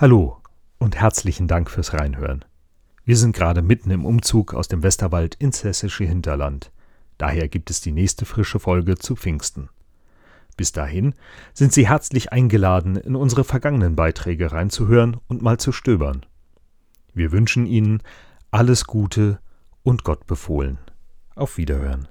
Hallo und herzlichen Dank fürs Reinhören. Wir sind gerade mitten im Umzug aus dem Westerwald ins hessische Hinterland. Daher gibt es die nächste frische Folge zu Pfingsten. Bis dahin sind Sie herzlich eingeladen, in unsere vergangenen Beiträge reinzuhören und mal zu stöbern. Wir wünschen Ihnen alles Gute und Gott befohlen. Auf Wiederhören.